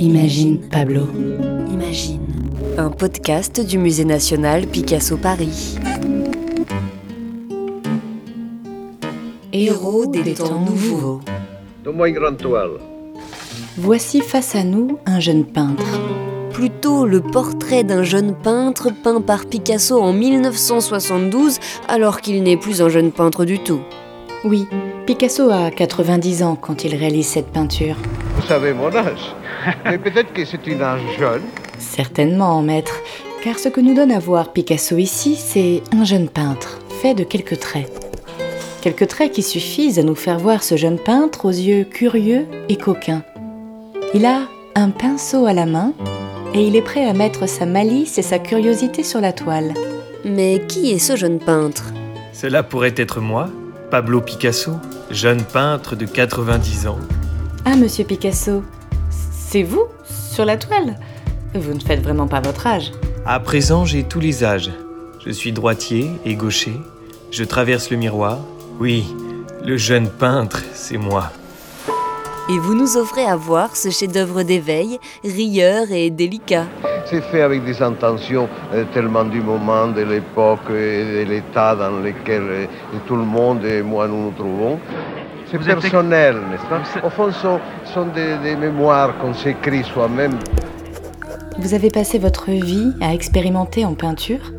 Imagine Pablo. Imagine. Un podcast du Musée national Picasso Paris. Héros des temps nouveaux. Donne-moi une grande toile. Voici face à nous un jeune peintre. Plutôt le portrait d'un jeune peintre peint par Picasso en 1972, alors qu'il n'est plus un jeune peintre du tout. Oui, Picasso a 90 ans quand il réalise cette peinture. Vous savez mon âge. Mais peut-être que c'est une âge jeune. Certainement, maître, car ce que nous donne à voir Picasso ici, c'est un jeune peintre, fait de quelques traits. Quelques traits qui suffisent à nous faire voir ce jeune peintre aux yeux curieux et coquins. Il a un pinceau à la main et il est prêt à mettre sa malice et sa curiosité sur la toile. Mais qui est ce jeune peintre? Cela pourrait être moi, Pablo Picasso, jeune peintre de 90 ans. Ah, monsieur Picasso, c'est vous sur la toile Vous ne faites vraiment pas votre âge. À présent, j'ai tous les âges. Je suis droitier et gaucher. Je traverse le miroir. Oui, le jeune peintre, c'est moi. Et vous nous offrez à voir ce chef-d'œuvre d'éveil, rieur et délicat. C'est fait avec des intentions euh, tellement du moment, de l'époque et de l'état dans lequel euh, tout le monde et moi nous nous trouvons. C'est personnel, n'est-ce pas Au fond, ce sont, ce sont des, des mémoires qu'on s'écrit soi-même. Vous avez passé votre vie à expérimenter en peinture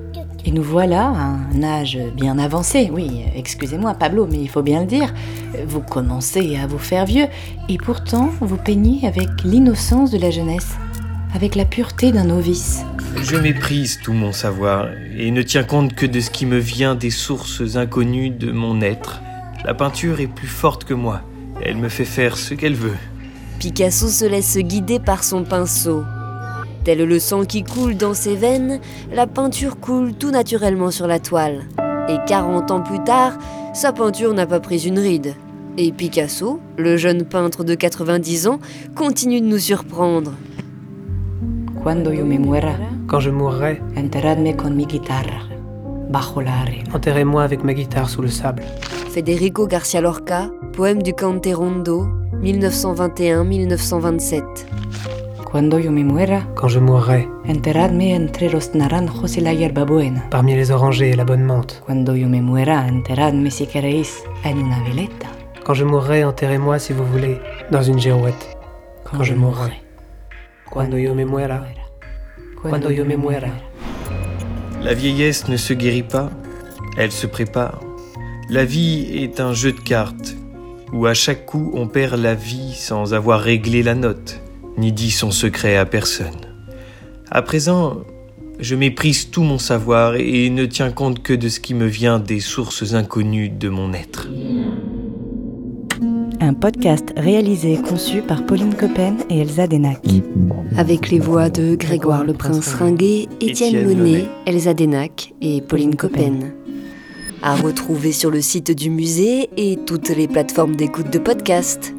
et nous voilà à un âge bien avancé. Oui, excusez-moi Pablo, mais il faut bien le dire. Vous commencez à vous faire vieux et pourtant vous peignez avec l'innocence de la jeunesse, avec la pureté d'un novice. Je méprise tout mon savoir et ne tiens compte que de ce qui me vient des sources inconnues de mon être. La peinture est plus forte que moi. Elle me fait faire ce qu'elle veut. Picasso se laisse guider par son pinceau. Tel le sang qui coule dans ses veines, la peinture coule tout naturellement sur la toile. Et 40 ans plus tard, sa peinture n'a pas pris une ride. Et Picasso, le jeune peintre de 90 ans, continue de nous surprendre. Cuando yo me muera, Quand je mourrai, enterradme con mi guitarra, bajo la arena. enterrez-moi avec ma guitare sous le sable. Federico Garcia Lorca, poème du Cante Rondo, 1921-1927. Cuando yo me muera, Quand je mourrai, enterradme entre los naranjos y la hierbabuena. parmi les orangers et la bonne menthe. Cuando yo me muera, enterradme si queréis en una veleta. Quand je mourrai, enterrez-moi si vous voulez, dans une girouette. Quand je mourrai. Cuando yo me muera, cuando yo me muera. La vieillesse ne se guérit pas, elle se prépare. La vie est un jeu de cartes où à chaque coup on perd la vie sans avoir réglé la note, ni dit son secret à personne. À présent, je méprise tout mon savoir et ne tiens compte que de ce qui me vient des sources inconnues de mon être. Un podcast réalisé et conçu par Pauline Coppen et Elsa Denac. Avec les voix de Grégoire le Prince Ringuet, Étienne Monet. Elsa Denac et Pauline Coppen. À retrouver sur le site du musée et toutes les plateformes d'écoute de podcast.